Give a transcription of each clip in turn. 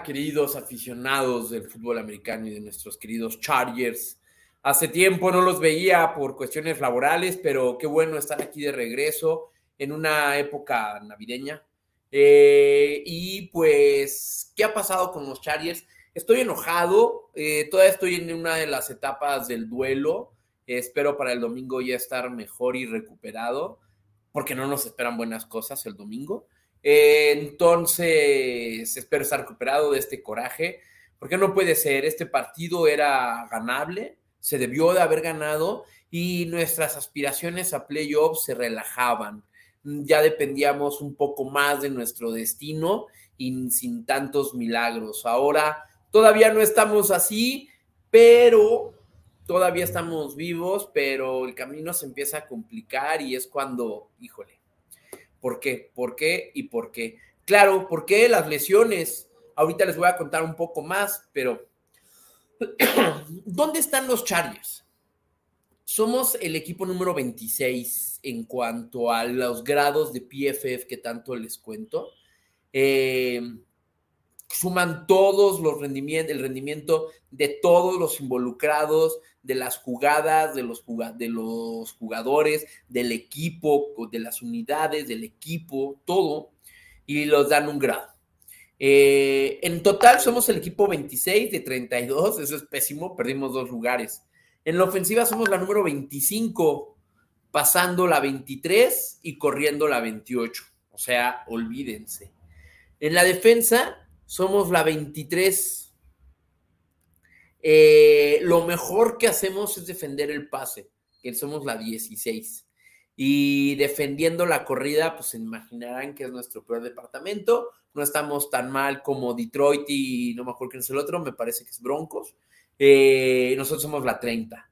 Queridos aficionados del fútbol americano y de nuestros queridos Chargers. Hace tiempo no los veía por cuestiones laborales, pero qué bueno estar aquí de regreso en una época navideña. Eh, y pues, ¿qué ha pasado con los Chargers? Estoy enojado, eh, todavía estoy en una de las etapas del duelo. espero para el domingo ya estar mejor y recuperado, porque no nos esperan buenas cosas el domingo. Entonces, espero estar recuperado de este coraje, porque no puede ser, este partido era ganable, se debió de haber ganado y nuestras aspiraciones a playoffs se relajaban. Ya dependíamos un poco más de nuestro destino y sin tantos milagros. Ahora todavía no estamos así, pero todavía estamos vivos, pero el camino se empieza a complicar y es cuando, híjole, ¿Por qué? ¿Por qué? ¿Y por qué? Claro, ¿por qué las lesiones? Ahorita les voy a contar un poco más, pero ¿dónde están los Chargers? Somos el equipo número 26 en cuanto a los grados de PFF que tanto les cuento. Eh, suman todos los rendimientos, el rendimiento de todos los involucrados, de las jugadas, de los, de los jugadores, del equipo, de las unidades, del equipo, todo, y los dan un grado. Eh, en total somos el equipo 26 de 32, eso es pésimo, perdimos dos lugares. En la ofensiva somos la número 25, pasando la 23 y corriendo la 28. O sea, olvídense. En la defensa somos la 23. Eh, lo mejor que hacemos es defender el pase, que somos la 16. Y defendiendo la corrida, pues se imaginarán que es nuestro peor departamento. No estamos tan mal como Detroit y no me acuerdo quién es el otro, me parece que es Broncos. Eh, nosotros somos la 30.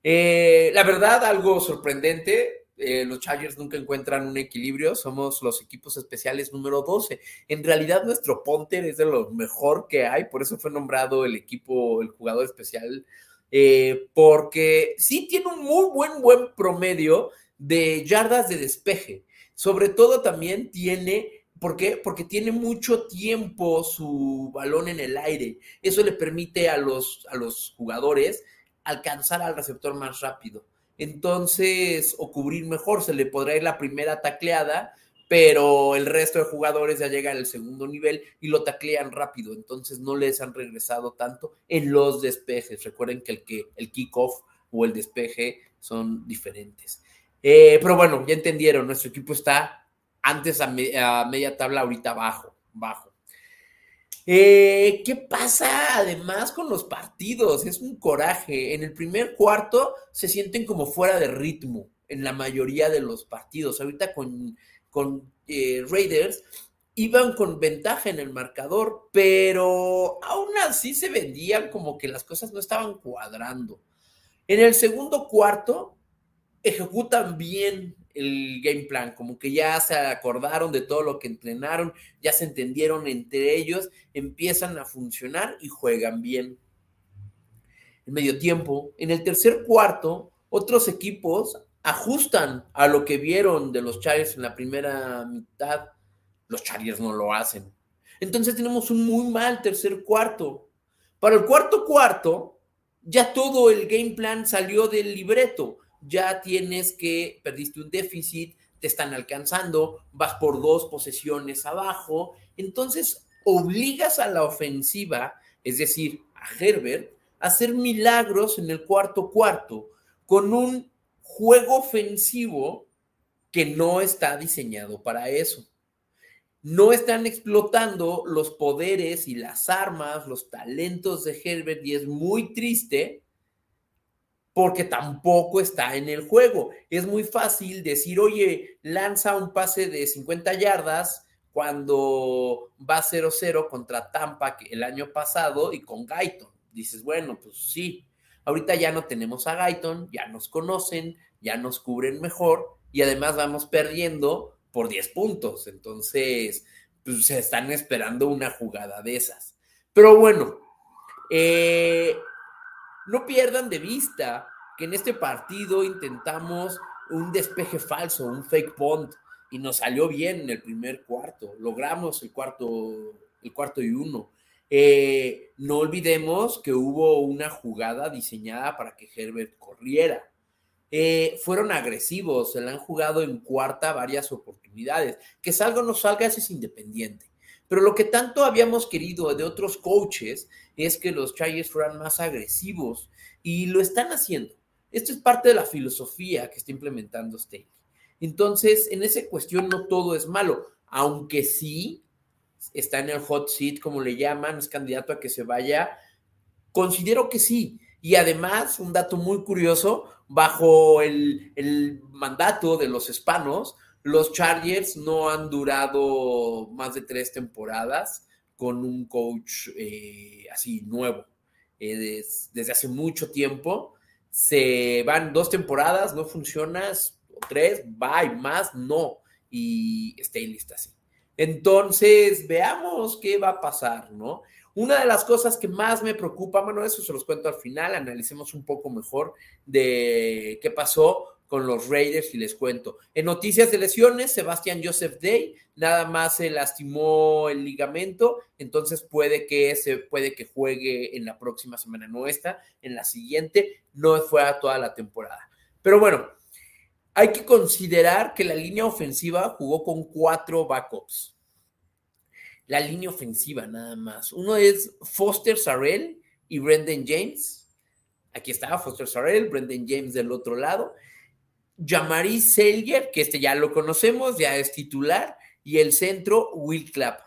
Eh, la verdad, algo sorprendente, eh, los Chargers nunca encuentran un equilibrio, somos los equipos especiales número 12. En realidad nuestro punter es de lo mejor que hay, por eso fue nombrado el equipo, el jugador especial, eh, porque sí tiene un muy buen, buen promedio de yardas de despeje. Sobre todo también tiene ¿Por qué? Porque tiene mucho tiempo su balón en el aire. Eso le permite a los, a los jugadores alcanzar al receptor más rápido entonces, o cubrir mejor, se le podrá ir la primera tacleada, pero el resto de jugadores ya llegan al segundo nivel y lo taclean rápido, entonces no les han regresado tanto en los despejes. Recuerden que el, que, el kickoff o el despeje son diferentes. Eh, pero bueno, ya entendieron, nuestro equipo está antes a, a media tabla, ahorita bajo, bajo. Eh, ¿Qué pasa además con los partidos? Es un coraje. En el primer cuarto se sienten como fuera de ritmo en la mayoría de los partidos. Ahorita con, con eh, Raiders iban con ventaja en el marcador, pero aún así se vendían como que las cosas no estaban cuadrando. En el segundo cuarto ejecutan bien el game plan, como que ya se acordaron de todo lo que entrenaron, ya se entendieron entre ellos, empiezan a funcionar y juegan bien. En medio tiempo, en el tercer cuarto, otros equipos ajustan a lo que vieron de los Chargers en la primera mitad. Los Chargers no lo hacen. Entonces tenemos un muy mal tercer cuarto. Para el cuarto cuarto, ya todo el game plan salió del libreto ya tienes que, perdiste un déficit, te están alcanzando, vas por dos posesiones abajo, entonces obligas a la ofensiva, es decir, a Herbert, a hacer milagros en el cuarto cuarto con un juego ofensivo que no está diseñado para eso. No están explotando los poderes y las armas, los talentos de Herbert y es muy triste porque tampoco está en el juego. Es muy fácil decir, oye, lanza un pase de 50 yardas cuando va 0-0 contra Tampa el año pasado y con Guyton. Dices, bueno, pues sí, ahorita ya no tenemos a Guyton, ya nos conocen, ya nos cubren mejor y además vamos perdiendo por 10 puntos. Entonces, pues se están esperando una jugada de esas. Pero bueno, eh, no pierdan de vista que en este partido intentamos un despeje falso, un fake punt, y nos salió bien en el primer cuarto. Logramos el cuarto, el cuarto y uno. Eh, no olvidemos que hubo una jugada diseñada para que Herbert corriera. Eh, fueron agresivos, se le han jugado en cuarta varias oportunidades. Que salga o no salga, ese es independiente. Pero lo que tanto habíamos querido de otros coaches es que los Chargers fueran más agresivos y lo están haciendo. Esto es parte de la filosofía que está implementando Staley. Entonces, en esa cuestión no todo es malo, aunque sí está en el hot seat, como le llaman, es candidato a que se vaya. Considero que sí. Y además, un dato muy curioso, bajo el, el mandato de los hispanos, los Chargers no han durado más de tres temporadas con un coach eh, así nuevo. Eh, desde hace mucho tiempo se van dos temporadas, no funcionas, tres, bye, más, no. Y Staley está así. Entonces, veamos qué va a pasar, ¿no? Una de las cosas que más me preocupa, bueno, eso se los cuento al final, analicemos un poco mejor de qué pasó con los Raiders y les cuento. En noticias de lesiones, Sebastián Joseph Day nada más se lastimó el ligamento, entonces puede que se puede que juegue en la próxima semana, no en la siguiente, no fue a toda la temporada. Pero bueno, hay que considerar que la línea ofensiva jugó con cuatro backups. La línea ofensiva nada más. Uno es Foster Sarrell y Brendan James. Aquí está Foster Sarrell, Brendan James del otro lado. Jamari Selger, que este ya lo conocemos, ya es titular, y el centro, Will Clapp.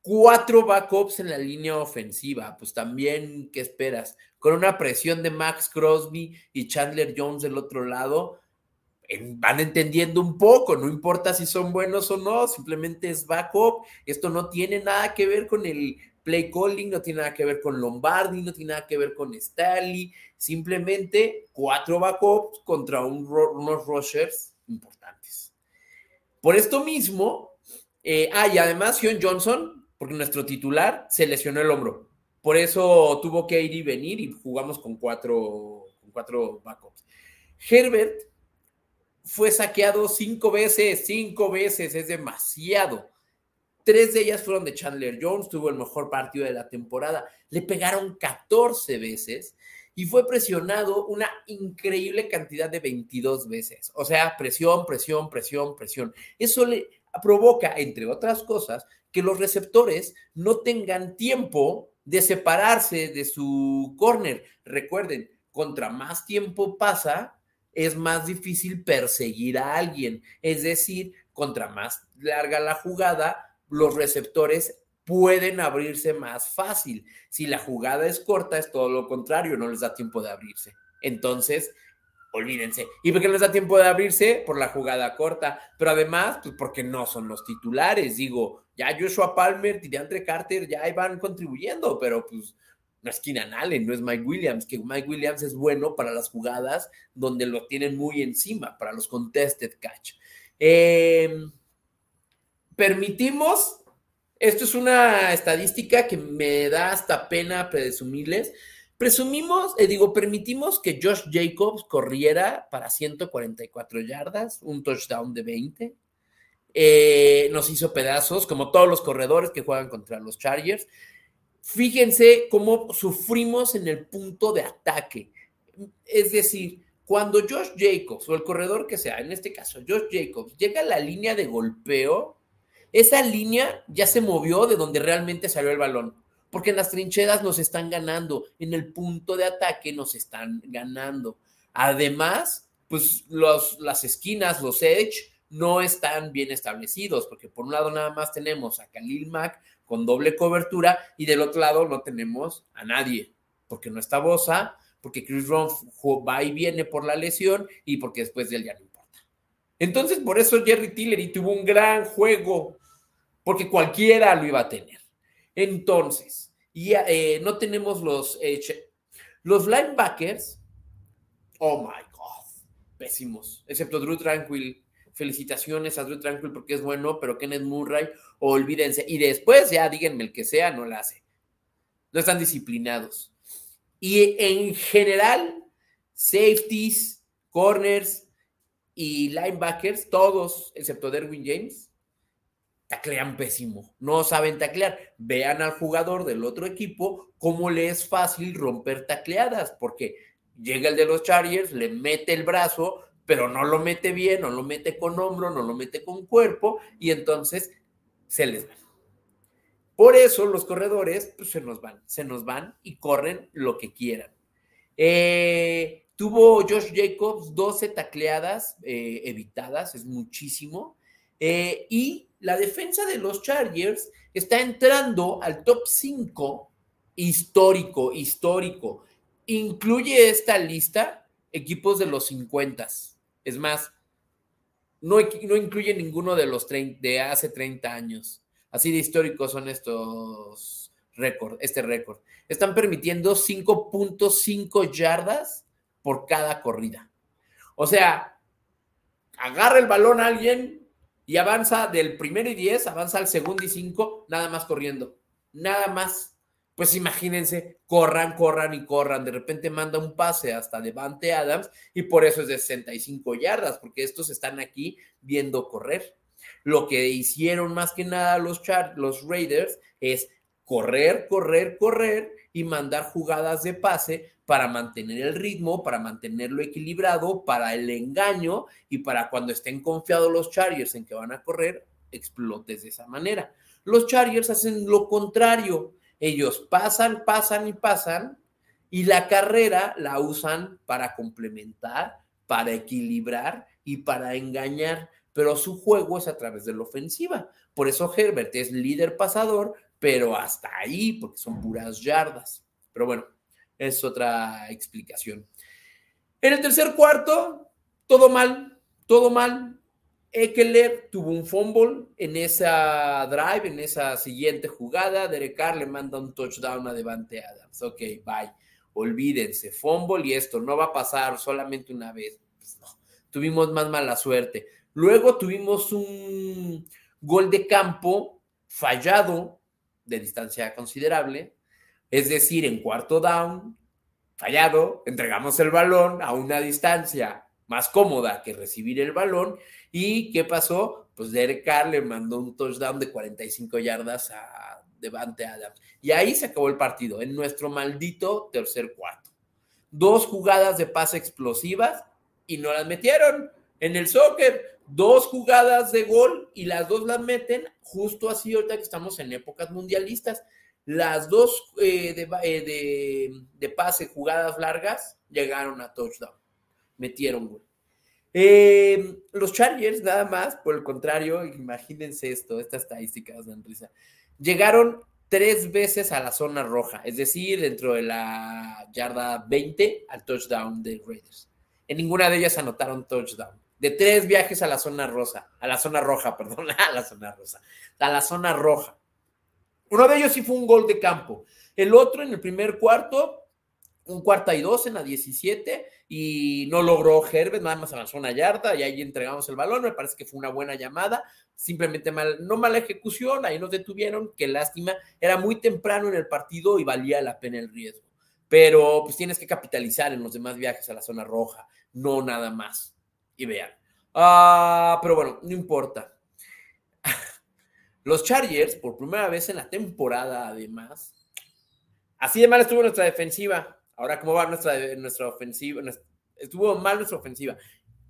Cuatro backups en la línea ofensiva, pues también, ¿qué esperas? Con una presión de Max Crosby y Chandler Jones del otro lado, van entendiendo un poco, no importa si son buenos o no, simplemente es backup. Esto no tiene nada que ver con el play calling, no tiene nada que ver con Lombardi, no tiene nada que ver con Stanley, simplemente cuatro backups contra unos rushers importantes. Por esto mismo, eh, ah, y además John Johnson, porque nuestro titular se lesionó el hombro, por eso tuvo que ir y venir y jugamos con cuatro, con cuatro backups. Herbert fue saqueado cinco veces, cinco veces, es demasiado. Tres de ellas fueron de Chandler Jones, tuvo el mejor partido de la temporada. Le pegaron 14 veces y fue presionado una increíble cantidad de 22 veces. O sea, presión, presión, presión, presión. Eso le provoca, entre otras cosas, que los receptores no tengan tiempo de separarse de su corner. Recuerden, contra más tiempo pasa, es más difícil perseguir a alguien. Es decir, contra más larga la jugada, los receptores pueden abrirse más fácil. Si la jugada es corta, es todo lo contrario, no les da tiempo de abrirse. Entonces, olvídense. ¿Y por qué no les da tiempo de abrirse? Por la jugada corta. Pero además, pues porque no son los titulares. Digo, ya Joshua Palmer y DeAndre Carter ya van contribuyendo, pero pues no es Keenan Allen, no es Mike Williams, que Mike Williams es bueno para las jugadas donde lo tienen muy encima, para los contested catch. Eh, permitimos, esto es una estadística que me da hasta pena presumirles, presumimos, eh, digo, permitimos que Josh Jacobs corriera para 144 yardas, un touchdown de 20. Eh, nos hizo pedazos, como todos los corredores que juegan contra los Chargers. Fíjense cómo sufrimos en el punto de ataque. Es decir, cuando Josh Jacobs o el corredor que sea, en este caso Josh Jacobs, llega a la línea de golpeo, esa línea ya se movió de donde realmente salió el balón, porque en las trincheras nos están ganando, en el punto de ataque nos están ganando. Además, pues los, las esquinas, los edge, no están bien establecidos, porque por un lado nada más tenemos a Khalil Mack con doble cobertura y del otro lado no tenemos a nadie, porque no está Bosa, porque Chris Ron va y viene por la lesión y porque después de él ya no importa. Entonces, por eso Jerry Tillery tuvo un gran juego porque cualquiera lo iba a tener. Entonces, y, eh, no tenemos los, eh, los linebackers, oh my God, pésimos, excepto Drew Tranquil. Felicitaciones a Drew Tranquil porque es bueno, pero Kenneth Murray, olvídense. Y después ya díganme el que sea, no la hace. No están disciplinados. Y en general, safeties, corners y linebackers, todos, excepto Derwin James, taclean pésimo, no saben taclear. Vean al jugador del otro equipo cómo le es fácil romper tacleadas, porque llega el de los Chargers, le mete el brazo, pero no lo mete bien, no lo mete con hombro, no lo mete con cuerpo, y entonces se les va. Por eso los corredores pues, se nos van, se nos van y corren lo que quieran. Eh, tuvo Josh Jacobs 12 tacleadas eh, evitadas, es muchísimo. Eh, y la defensa de los Chargers está entrando al top 5 histórico, histórico. Incluye esta lista equipos de los 50. Es más, no, no incluye ninguno de los de hace 30 años. Así de históricos son estos récords, este récord. Están permitiendo 5.5 yardas por cada corrida. O sea, agarra el balón a alguien, y avanza del primero y diez, avanza al segundo y cinco, nada más corriendo. Nada más. Pues imagínense, corran, corran y corran. De repente manda un pase hasta Devante Adams y por eso es de 65 yardas, porque estos están aquí viendo correr. Lo que hicieron más que nada los, los Raiders es correr, correr, correr y mandar jugadas de pase para mantener el ritmo, para mantenerlo equilibrado, para el engaño y para cuando estén confiados los Chargers en que van a correr, explotes de esa manera. Los Chargers hacen lo contrario. Ellos pasan, pasan y pasan y la carrera la usan para complementar, para equilibrar y para engañar, pero su juego es a través de la ofensiva. Por eso Herbert es líder pasador, pero hasta ahí, porque son puras yardas. Pero bueno, es otra explicación. En el tercer cuarto, todo mal, todo mal. Eckler tuvo un fumble en esa drive, en esa siguiente jugada. Derek Carr le manda un touchdown a Devante Adams. Ok, bye. Olvídense, fumble y esto no va a pasar solamente una vez. Pues tuvimos más mala suerte. Luego tuvimos un gol de campo fallado de distancia considerable es decir, en cuarto down, fallado, entregamos el balón a una distancia más cómoda que recibir el balón. ¿Y qué pasó? Pues Derek Carr le mandó un touchdown de 45 yardas a Devante Adams. Y ahí se acabó el partido, en nuestro maldito tercer cuarto. Dos jugadas de pase explosivas y no las metieron. En el soccer, dos jugadas de gol y las dos las meten justo así ahorita que estamos en épocas mundialistas. Las dos eh, eh, de, pase, jugadas largas, llegaron a touchdown. Metieron gol. Eh, los Chargers, nada más, por el contrario, imagínense esto, estas estadísticas dan risa. Llegaron tres veces a la zona roja, es decir, dentro de la yarda 20 al touchdown de Raiders. En ninguna de ellas anotaron touchdown. De tres viajes a la zona rosa, a la zona roja, perdón, a la zona rosa, a la zona roja. Uno de ellos sí fue un gol de campo. El otro en el primer cuarto, un cuarta y dos en la 17 y no logró Herbert, nada más avanzó una yarda y ahí entregamos el balón. Me parece que fue una buena llamada, simplemente mal, no mala ejecución, ahí nos detuvieron, qué lástima. Era muy temprano en el partido y valía la pena el riesgo. Pero pues tienes que capitalizar en los demás viajes a la zona roja, no nada más. Y vean. Ah, pero bueno, no importa. Los Chargers, por primera vez en la temporada, además, así de mal estuvo nuestra defensiva. Ahora, ¿cómo va nuestra, nuestra ofensiva? Estuvo mal nuestra ofensiva.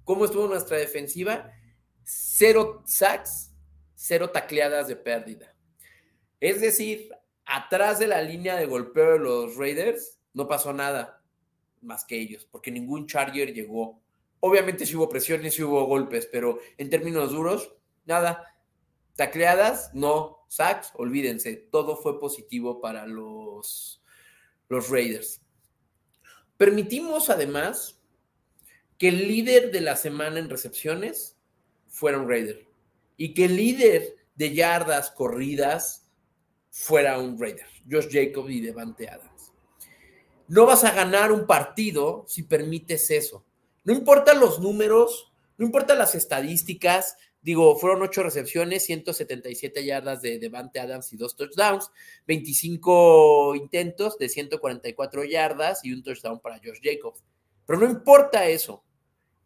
¿Cómo estuvo nuestra defensiva? Cero sacks, cero tacleadas de pérdida. Es decir, atrás de la línea de golpeo de los Raiders no pasó nada más que ellos, porque ningún Charger llegó. Obviamente sí hubo presiones, sí hubo golpes, pero en términos duros, nada. Tacleadas, no. Sacks, olvídense. Todo fue positivo para los, los Raiders. Permitimos además que el líder de la semana en recepciones fuera un Raider y que el líder de yardas corridas fuera un Raider, Josh Jacobs y Devante Adams. No vas a ganar un partido si permites eso. No importa los números, no importa las estadísticas, Digo, fueron ocho recepciones, 177 yardas de Devante Adams y dos touchdowns, 25 intentos de 144 yardas y un touchdown para Josh Jacobs. Pero no importa eso.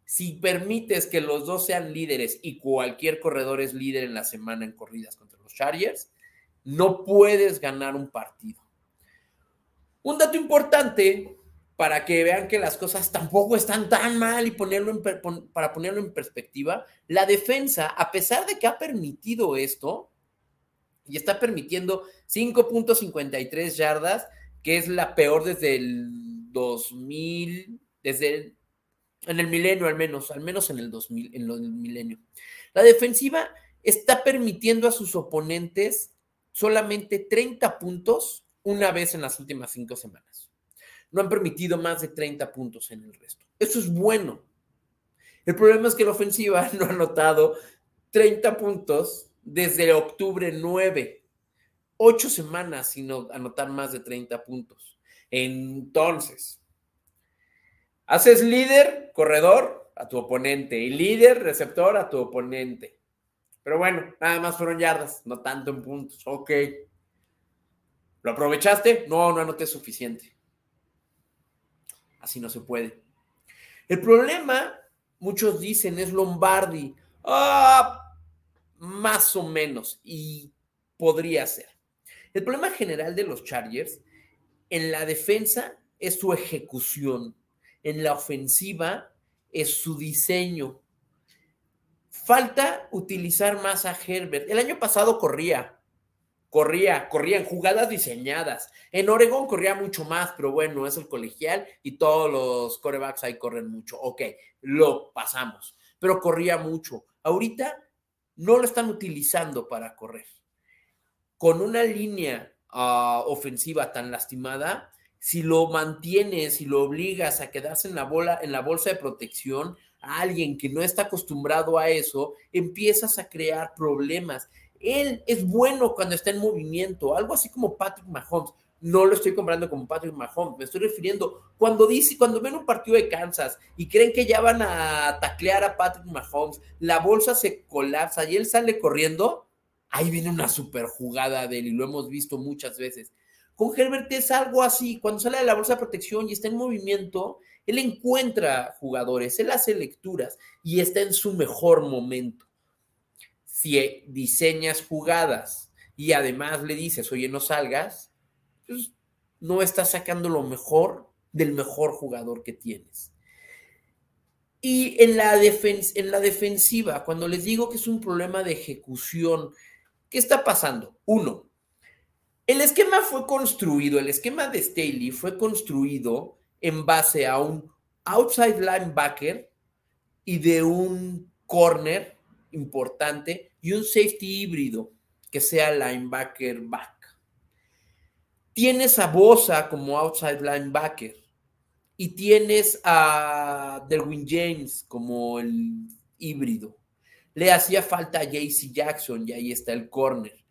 Si permites que los dos sean líderes y cualquier corredor es líder en la semana en corridas contra los Chargers, no puedes ganar un partido. Un dato importante para que vean que las cosas tampoco están tan mal y ponerlo para ponerlo en perspectiva, la defensa, a pesar de que ha permitido esto, y está permitiendo 5.53 yardas, que es la peor desde el 2000, desde el, en el milenio al menos, al menos en el 2000, en el milenio. La defensiva está permitiendo a sus oponentes solamente 30 puntos una vez en las últimas cinco semanas. No han permitido más de 30 puntos en el resto. Eso es bueno. El problema es que la ofensiva no ha anotado 30 puntos desde octubre 9. Ocho semanas sin anotar más de 30 puntos. Entonces, haces líder, corredor a tu oponente y líder, receptor a tu oponente. Pero bueno, nada más fueron yardas, no tanto en puntos. Ok. ¿Lo aprovechaste? No, no anoté suficiente. Así no se puede. El problema, muchos dicen, es Lombardi. Ah, más o menos. Y podría ser. El problema general de los Chargers en la defensa es su ejecución. En la ofensiva es su diseño. Falta utilizar más a Herbert. El año pasado corría, corría, corría en jugadas diseñadas. En Oregón corría mucho más, pero bueno, es el colegial y todos los corebacks ahí corren mucho. Ok, lo pasamos, pero corría mucho. Ahorita no lo están utilizando para correr. Con una línea ah, ofensiva tan lastimada, si lo mantienes, si lo obligas a quedarse en la bola, en la bolsa de protección, a alguien que no está acostumbrado a eso, empiezas a crear problemas. Él es bueno cuando está en movimiento, algo así como Patrick Mahomes. No lo estoy comprando como Patrick Mahomes, me estoy refiriendo cuando dice, cuando ven un partido de Kansas y creen que ya van a taclear a Patrick Mahomes, la bolsa se colapsa y él sale corriendo, ahí viene una super jugada de él y lo hemos visto muchas veces. Con Herbert es algo así, cuando sale de la bolsa de protección y está en movimiento, él encuentra jugadores, él hace lecturas y está en su mejor momento. Si diseñas jugadas y además le dices, oye, no salgas, pues no estás sacando lo mejor del mejor jugador que tienes. Y en la, en la defensiva, cuando les digo que es un problema de ejecución, ¿qué está pasando? Uno, el esquema fue construido, el esquema de Staley fue construido en base a un outside linebacker y de un corner importante y un safety híbrido que sea linebacker back. Tienes a Bosa como outside linebacker y tienes a Derwin James como el híbrido. Le hacía falta a JC Jackson y ahí está el corner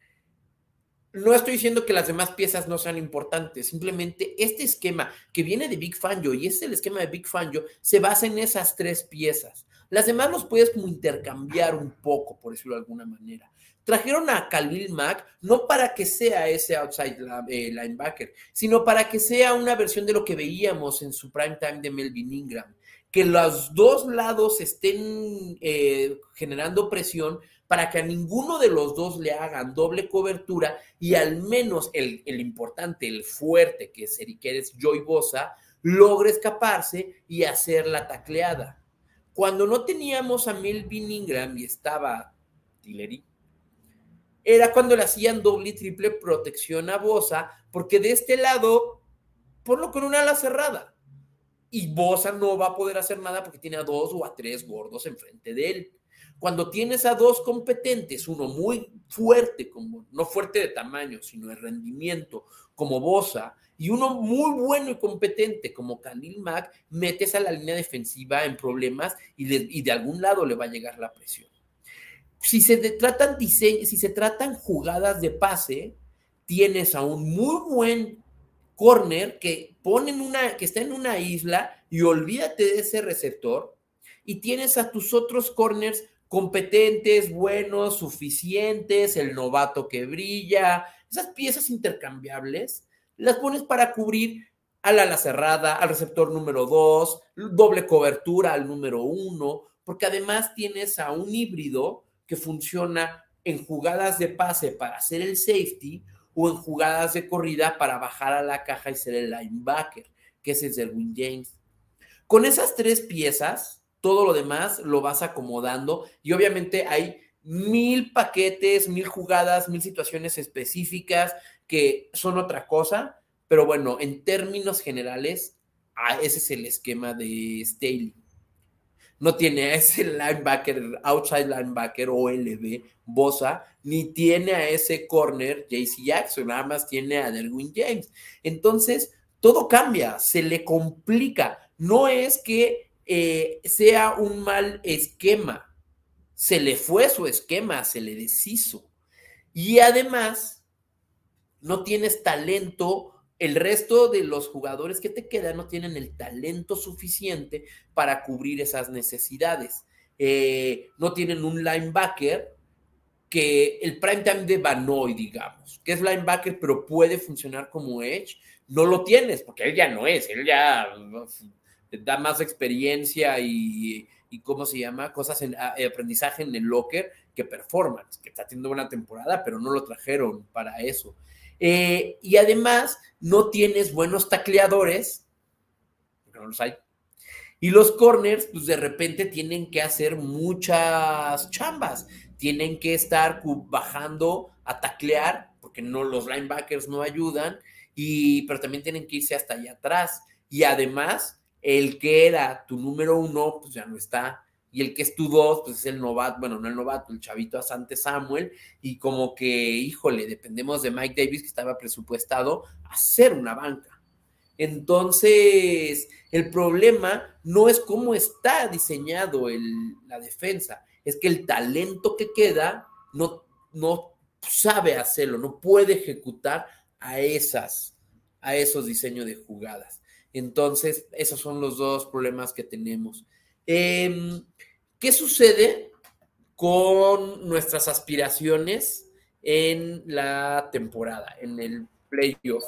no estoy diciendo que las demás piezas no sean importantes, simplemente este esquema que viene de Big Fangio y es el esquema de Big Fangio se basa en esas tres piezas. Las demás los puedes como intercambiar un poco, por decirlo de alguna manera. Trajeron a Khalil Mack no para que sea ese outside eh, linebacker, sino para que sea una versión de lo que veíamos en su prime time de Melvin Ingram. Que los dos lados estén eh, generando presión para que a ninguno de los dos le hagan doble cobertura y al menos el, importante, el fuerte, que es es Joy Bosa, logre escaparse y hacer la tacleada. Cuando no teníamos a Melvin Ingram y estaba Tillery, era cuando le hacían doble y triple protección a Bosa, porque de este lado, ponlo con una ala cerrada. Y Bosa no va a poder hacer nada porque tiene a dos o a tres gordos enfrente de él. Cuando tienes a dos competentes, uno muy fuerte, como no fuerte de tamaño, sino de rendimiento, como Bosa, y uno muy bueno y competente como Khalil Mack, metes a la línea defensiva en problemas y de, algún lado le va a llegar la presión. Si se tratan si se tratan jugadas de pase, tienes a un muy buen corner que ponen una, que está en una isla y olvídate de ese receptor y tienes a tus otros corners competentes, buenos, suficientes, el novato que brilla, esas piezas intercambiables, las pones para cubrir al ala cerrada, al receptor número 2, doble cobertura al número 1, porque además tienes a un híbrido que funciona en jugadas de pase para hacer el safety o en jugadas de corrida para bajar a la caja y ser el linebacker, que es el Win James. Con esas tres piezas, todo lo demás lo vas acomodando y obviamente hay mil paquetes, mil jugadas, mil situaciones específicas que son otra cosa, pero bueno, en términos generales, ese es el esquema de Staley. No tiene a ese linebacker, outside linebacker o LB, Bosa, ni tiene a ese corner, JC Jackson, nada más tiene a Derwin James. Entonces, todo cambia, se le complica. No es que eh, sea un mal esquema, se le fue su esquema, se le deshizo. Y además, no tienes talento el resto de los jugadores que te quedan no tienen el talento suficiente para cubrir esas necesidades. Eh, no tienen un linebacker que el prime time de Banoy, digamos, que es linebacker, pero puede funcionar como edge, no lo tienes, porque él ya no es, él ya da más experiencia y, ¿cómo se llama? Cosas en aprendizaje en el locker que performance, que está teniendo una temporada, pero no lo trajeron para eso. Eh, y además, no tienes buenos tacleadores, porque no los hay. Y los corners, pues de repente tienen que hacer muchas chambas. Tienen que estar bajando a taclear, porque no, los linebackers no ayudan, y, pero también tienen que irse hasta allá atrás. Y además, el que era tu número uno, pues ya no está y el que es tu dos, pues es el novato, bueno, no el novato, el chavito Asante Samuel, y como que, híjole, dependemos de Mike Davis, que estaba presupuestado a ser una banca. Entonces, el problema no es cómo está diseñado el, la defensa, es que el talento que queda no, no sabe hacerlo, no puede ejecutar a esas, a esos diseños de jugadas. Entonces, esos son los dos problemas que tenemos. Em, ¿Qué sucede con nuestras aspiraciones en la temporada, en el playoff?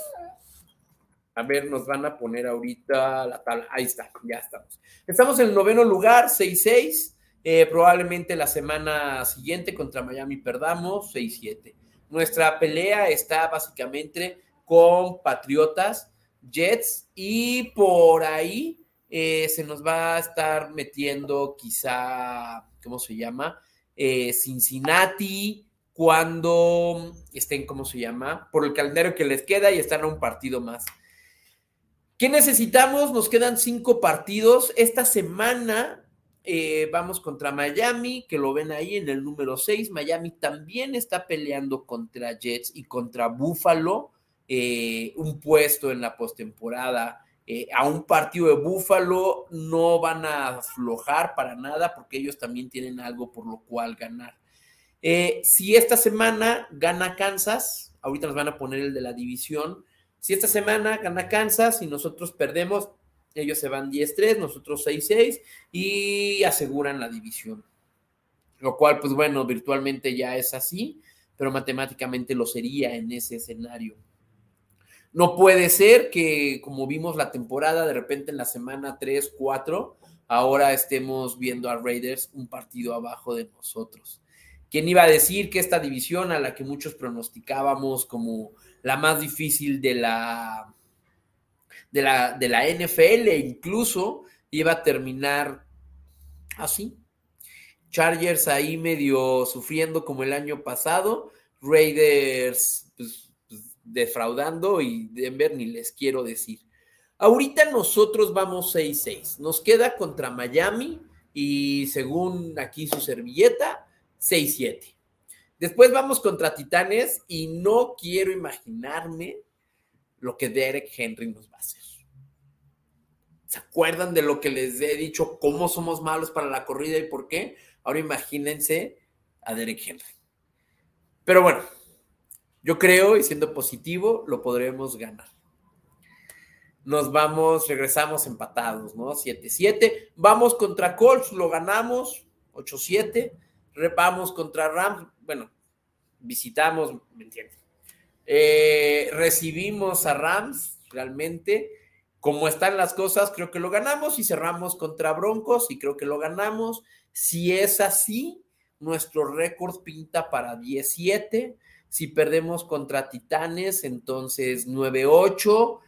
A ver, nos van a poner ahorita la tabla. Ahí está, ya estamos. Estamos en el noveno lugar, 6-6. Eh, probablemente la semana siguiente contra Miami perdamos 6-7. Nuestra pelea está básicamente con Patriotas, Jets y por ahí eh, se nos va a estar metiendo quizá, ¿cómo se llama? Eh, Cincinnati, cuando estén, ¿cómo se llama? Por el calendario que les queda y están a un partido más. ¿Qué necesitamos? Nos quedan cinco partidos. Esta semana eh, vamos contra Miami, que lo ven ahí en el número 6. Miami también está peleando contra Jets y contra Buffalo, un puesto en la postemporada eh, a un partido de Búfalo no van a aflojar para nada porque ellos también tienen algo por lo cual ganar. Eh, si esta semana gana Kansas, ahorita nos van a poner el de la división, si esta semana gana Kansas y nosotros perdemos, ellos se van 10-3, nosotros 6-6 y aseguran la división. Lo cual, pues bueno, virtualmente ya es así, pero matemáticamente lo sería en ese escenario. No puede ser que, como vimos la temporada, de repente en la semana 3, 4, ahora estemos viendo a Raiders un partido abajo de nosotros. ¿Quién iba a decir que esta división a la que muchos pronosticábamos como la más difícil de la, de la, de la NFL incluso iba a terminar así? Chargers ahí medio sufriendo como el año pasado, Raiders pues, defraudando y Denver ni les quiero decir. Ahorita nosotros vamos 6-6. Nos queda contra Miami y según aquí su servilleta, 6-7. Después vamos contra Titanes y no quiero imaginarme lo que Derek Henry nos va a hacer. ¿Se acuerdan de lo que les he dicho? ¿Cómo somos malos para la corrida y por qué? Ahora imagínense a Derek Henry. Pero bueno, yo creo, y siendo positivo, lo podremos ganar. Nos vamos, regresamos empatados, ¿no? 7-7. Vamos contra Colts, lo ganamos, 8-7. Vamos contra Rams, bueno, visitamos, ¿me entiendes? Eh, recibimos a Rams, realmente, como están las cosas, creo que lo ganamos y cerramos contra Broncos y creo que lo ganamos. Si es así, nuestro récord pinta para 17. Si perdemos contra Titanes, entonces 9-8.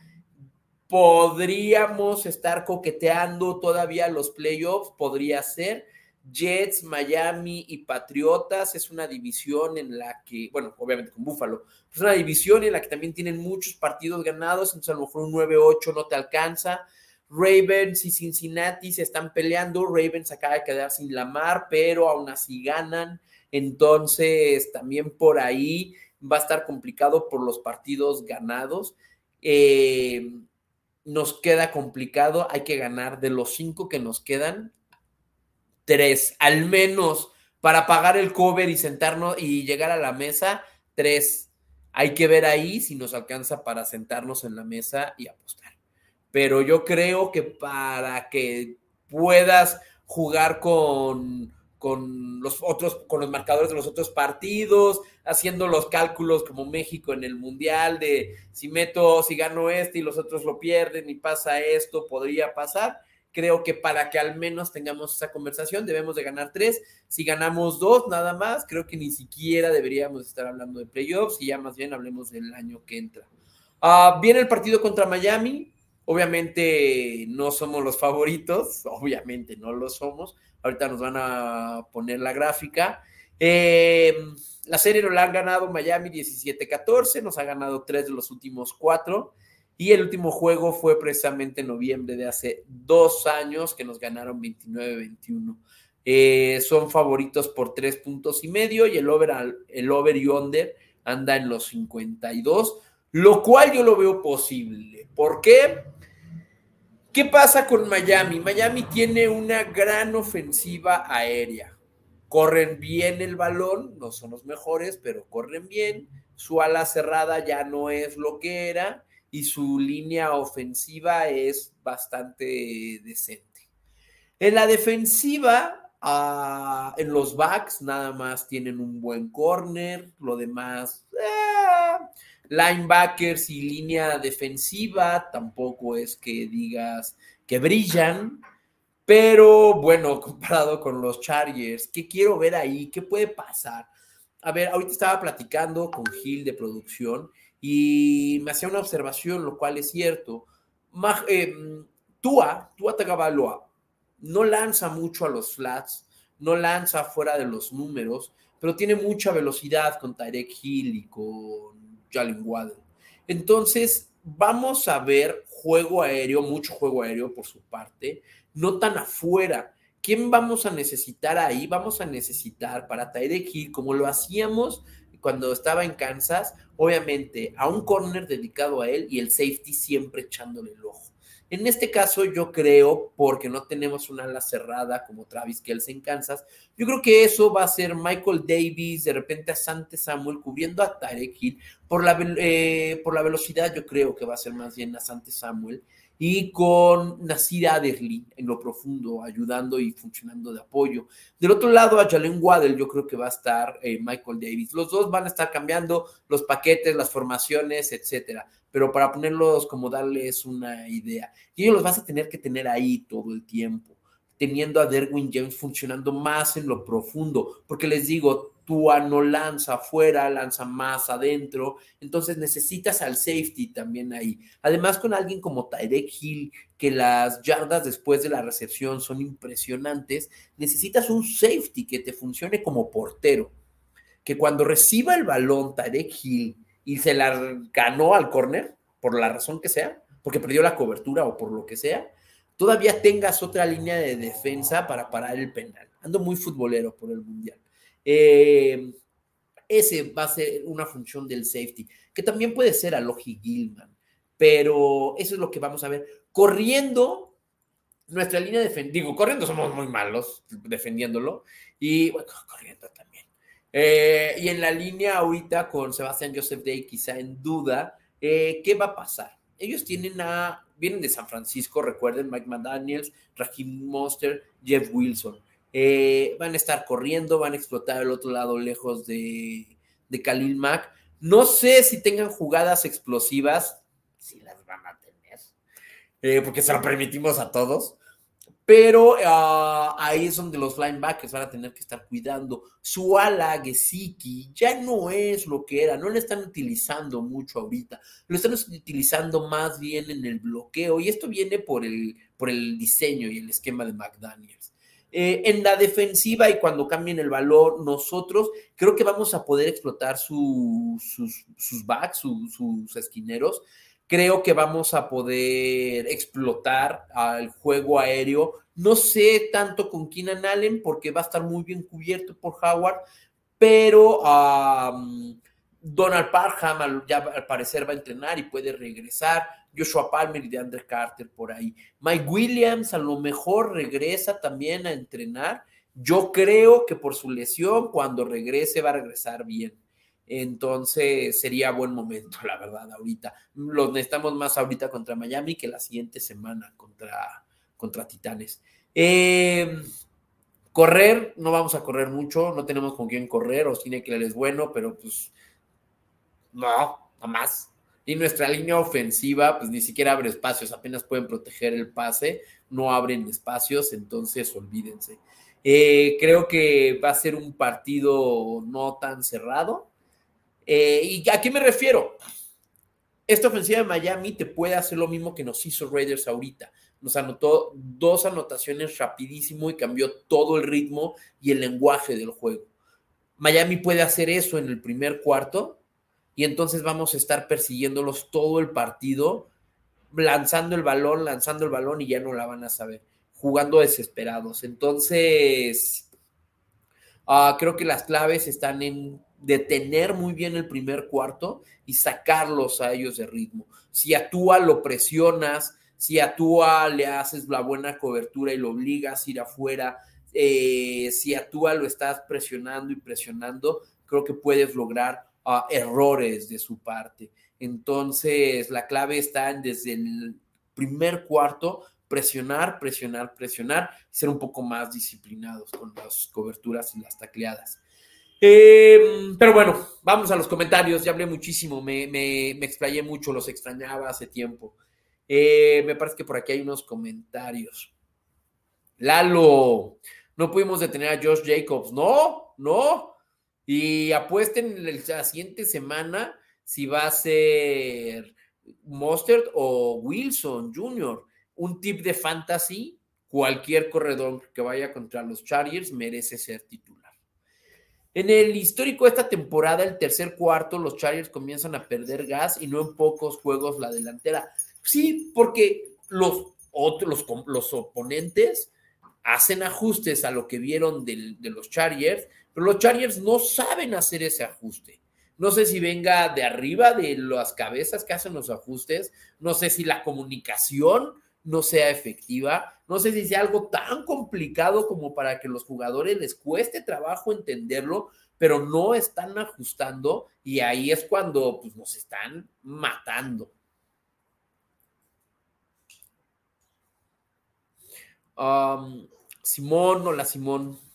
Podríamos estar coqueteando todavía los playoffs, podría ser. Jets, Miami y Patriotas es una división en la que, bueno, obviamente con Búfalo, es una división en la que también tienen muchos partidos ganados, entonces a lo mejor un 9-8 no te alcanza. Ravens y Cincinnati se están peleando, Ravens acaba de quedar sin la mar, pero aún así ganan, entonces también por ahí va a estar complicado por los partidos ganados. Eh, nos queda complicado, hay que ganar de los cinco que nos quedan, tres, al menos para pagar el cover y sentarnos y llegar a la mesa, tres. Hay que ver ahí si nos alcanza para sentarnos en la mesa y apostar. Pero yo creo que para que puedas jugar con, con los otros, con los marcadores de los otros partidos, haciendo los cálculos como México en el Mundial de si meto, si gano este y los otros lo pierden y pasa esto, podría pasar Creo que para que al menos tengamos esa conversación debemos de ganar tres. Si ganamos dos, nada más, creo que ni siquiera deberíamos estar hablando de playoffs y ya más bien hablemos del año que entra. Uh, viene el partido contra Miami. Obviamente no somos los favoritos, obviamente no lo somos. Ahorita nos van a poner la gráfica. Eh, la serie lo la han ganado Miami 17-14, nos ha ganado tres de los últimos cuatro. Y el último juego fue precisamente en noviembre de hace dos años que nos ganaron 29-21. Eh, son favoritos por tres puntos y medio y el over, el over y under anda en los 52, lo cual yo lo veo posible. ¿Por qué? ¿Qué pasa con Miami? Miami tiene una gran ofensiva aérea. Corren bien el balón, no son los mejores, pero corren bien. Su ala cerrada ya no es lo que era y su línea ofensiva es bastante decente. En la defensiva, ah, en los backs nada más tienen un buen corner, lo demás, eh, linebackers y línea defensiva, tampoco es que digas que brillan, pero bueno, comparado con los Chargers, ¿qué quiero ver ahí? ¿Qué puede pasar? A ver, ahorita estaba platicando con Gil de producción y me hacía una observación, lo cual es cierto. Eh, Tua, Tua Tagabaloa, no lanza mucho a los flats, no lanza fuera de los números, pero tiene mucha velocidad con Tyrek Hill y con Jalen. Entonces, vamos a ver juego aéreo, mucho juego aéreo por su parte, no tan afuera. ¿Quién vamos a necesitar ahí? Vamos a necesitar para Tyrek Hill, como lo hacíamos cuando estaba en Kansas, obviamente a un corner dedicado a él y el safety siempre echándole el ojo. En este caso, yo creo, porque no tenemos una ala cerrada como Travis Kelce en Kansas, yo creo que eso va a ser Michael Davis, de repente a Sante Samuel cubriendo a Tarek Hill. Por la, eh, por la velocidad, yo creo que va a ser más bien a Sante Samuel y con Nasir Adderley en lo profundo, ayudando y funcionando de apoyo. Del otro lado, a Jalen Waddell, yo creo que va a estar eh, Michael Davis. Los dos van a estar cambiando los paquetes, las formaciones, etcétera. Pero para ponerlos como darles una idea. Y ellos los vas a tener que tener ahí todo el tiempo teniendo a Derwin James funcionando más en lo profundo, porque les digo, Tua no lanza afuera, lanza más adentro, entonces necesitas al safety también ahí. Además, con alguien como Tyrek Hill, que las yardas después de la recepción son impresionantes, necesitas un safety que te funcione como portero, que cuando reciba el balón Tyrek Hill y se la ganó al corner, por la razón que sea, porque perdió la cobertura o por lo que sea, todavía tengas otra línea de defensa para parar el penal. Ando muy futbolero por el Mundial. Eh, ese va a ser una función del safety, que también puede ser a Logi Gilman, pero eso es lo que vamos a ver. Corriendo, nuestra línea de digo, corriendo somos muy malos defendiéndolo, y bueno, corriendo también. Eh, y en la línea ahorita con Sebastián Joseph Day quizá en duda, eh, ¿qué va a pasar? Ellos tienen a, vienen de San Francisco, recuerden, Mike McDaniels, Raheem Monster, Jeff Wilson. Eh, van a estar corriendo, van a explotar el otro lado lejos de, de Khalil Mack. No sé si tengan jugadas explosivas, si las van a tener. eh, porque se lo permitimos a todos. Pero ah, ahí es donde los linebackers van a tener que estar cuidando. Su ala, Gesicki, ya no es lo que era, no le están utilizando mucho ahorita, lo están utilizando más bien en el bloqueo y esto viene por el, por el diseño y el esquema de McDaniels. Eh, en la defensiva y cuando cambien el valor, nosotros creo que vamos a poder explotar sus, sus backs, sus esquineros Creo que vamos a poder explotar al juego aéreo. No sé tanto con Keenan Allen porque va a estar muy bien cubierto por Howard, pero Donald Parham ya al parecer va a entrenar y puede regresar. Joshua Palmer y DeAndre Carter por ahí. Mike Williams a lo mejor regresa también a entrenar. Yo creo que por su lesión, cuando regrese, va a regresar bien. Entonces sería buen momento, la verdad, ahorita. Los necesitamos más ahorita contra Miami que la siguiente semana contra, contra Titanes. Em, correr, no vamos a correr mucho, no tenemos con quién correr, o tiene que es bueno, pero pues no, no más. Y nuestra línea ofensiva, pues ni siquiera abre espacios, apenas pueden proteger el pase, no abren espacios, entonces olvídense. Eh, creo que va a ser un partido no tan cerrado eh, ¿Y a qué me refiero? Esta ofensiva de Miami te puede hacer lo mismo que nos hizo Raiders ahorita. Nos anotó dos anotaciones rapidísimo y cambió todo el ritmo y el lenguaje del juego. Miami puede hacer eso en el primer cuarto y entonces vamos a estar persiguiéndolos todo el partido, lanzando el balón, lanzando el balón y ya no la van a saber, jugando desesperados. Entonces, ah, creo que las claves están en detener muy bien el primer cuarto y sacarlos a ellos de ritmo. Si actúa, lo presionas, si actúa, le haces la buena cobertura y lo obligas a ir afuera, eh, si actúa, lo estás presionando y presionando, creo que puedes lograr errores de su parte. Entonces, la clave está en desde el primer cuarto presionar, presionar, presionar, ser un poco más disciplinados con las coberturas y las tacleadas. Em, pero bueno, vamos a los comentarios. Ya hablé muchísimo, me, me, explayé mucho, los extrañaba hace tiempo. Eh, me parece que por aquí hay unos comentarios. Lalo, no pudimos detener a Josh Jacobs. No, no. Y apuesten la siguiente semana si va a ser Mustard o Wilson Jr. Un tip de fantasy, cualquier corredor que vaya contra los Chargers merece ser titular. En el histórico de esta temporada, el tercer cuarto, los Chargers comienzan a perder gas y no en pocos juegos la delantera. Sí, porque los otros, los, oponentes hacen ajustes a lo que vieron de los Chargers, pero los Chargers no saben hacer ese ajuste. No sé si venga de arriba de las cabezas que hacen los ajustes, no sé si la comunicación no sea efectiva. No sé si sea algo tan complicado como para que los jugadores les cueste trabajo entenderlo, pero no están ajustando y ahí es cuando pues, nos están matando. Simón, hola Simón.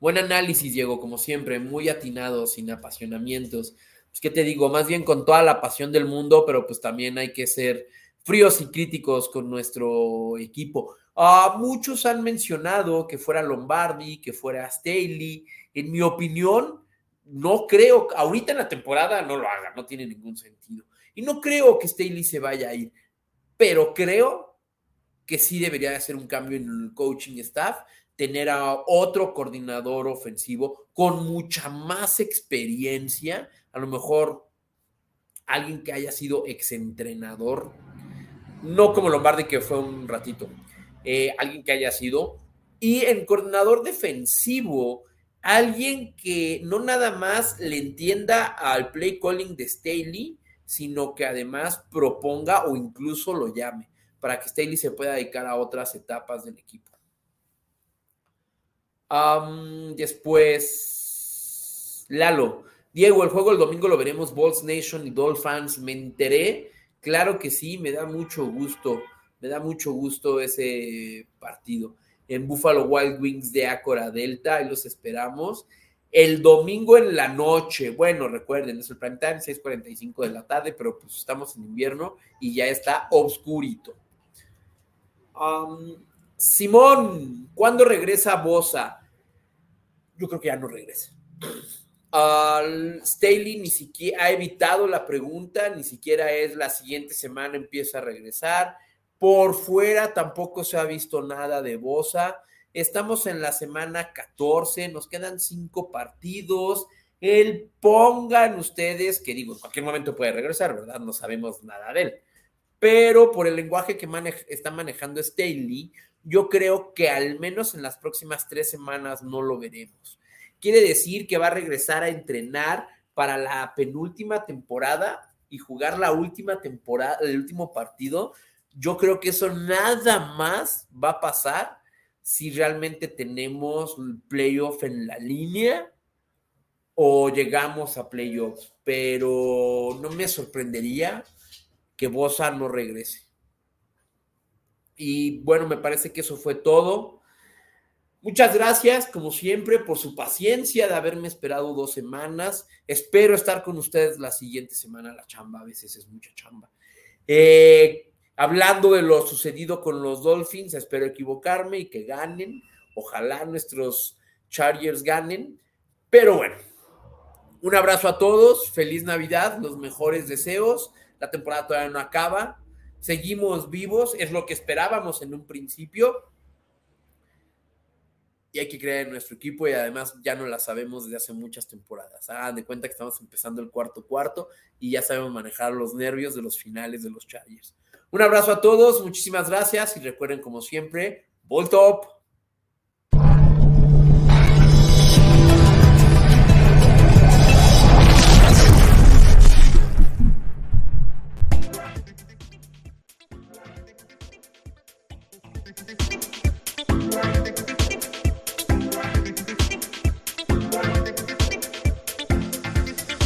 Buen análisis, Diego, como siempre, muy atinado, sin apasionamientos. Pues, ¿qué te digo? Más bien con toda la pasión del mundo, pero pues también hay que ser fríos y críticos con nuestro equipo. Ah, muchos han mencionado que fuera Lombardi, que fuera Staley. En mi opinión, no creo, ahorita en la temporada no lo haga, no tiene ningún sentido. Y no creo que Staley se vaya a ir, pero creo que sí debería hacer un cambio en el coaching staff, tener a otro coordinador ofensivo con mucha más experiencia, a lo mejor alguien que haya sido exentrenador no como Lombardi, que fue un ratito, eh, alguien que haya sido, y en coordinador defensivo, alguien que no nada más le entienda al play calling de Staley, sino que además proponga o incluso lo llame, para que Staley se pueda dedicar a otras etapas del equipo. Después, Lalo, Diego, el juego el domingo lo veremos, Balls Nation y Dolphins, me enteré Claro que sí, me da mucho gusto, me da mucho gusto ese partido. En Buffalo Wild Wings de Acora Delta, ahí los esperamos. El domingo en la noche, bueno, recuerden, es el prime time, 6:45 de la tarde, pero pues estamos en invierno y ya está oscurito. Simón, ¿cuándo regresa Bosa? Yo creo que ya no regresa. Staley ni siquiera ha evitado la pregunta, ni siquiera es la siguiente semana empieza a regresar. Por fuera tampoco se ha visto nada de Bosa. Estamos en la semana 14, nos quedan cinco partidos. El pongan ustedes, que digo, en cualquier momento puede regresar, ¿verdad? No sabemos nada de él. Pero por el lenguaje que está manejando Staley, yo creo que al menos en las próximas tres semanas no lo veremos. Quiere decir que va a regresar a entrenar para la penúltima temporada y jugar la última temporada, el último partido. Yo creo que eso nada más va a pasar si realmente tenemos el playoff en la línea o llegamos a playoffs, pero no me sorprendería que Bosa no regrese. Y bueno, me parece que eso fue todo. Muchas gracias, como siempre, por su paciencia de haberme esperado dos semanas. Espero estar con ustedes la siguiente semana. La chamba a veces es mucha chamba. Eh, hablando de lo sucedido con los Dolphins, espero equivocarme y que ganen. Ojalá nuestros Chargers ganen. Pero bueno, un abrazo a todos. Feliz Navidad, los mejores deseos. La temporada todavía no acaba. Seguimos vivos, es lo que esperábamos en un principio y hay que creer en nuestro equipo y además ya no la sabemos desde hace muchas temporadas. Hagan de cuenta que estamos empezando el cuarto cuarto y ya sabemos manejar los nervios de los finales de los Chargers. Un abrazo a todos, muchísimas gracias y recuerden como siempre, Volt Up.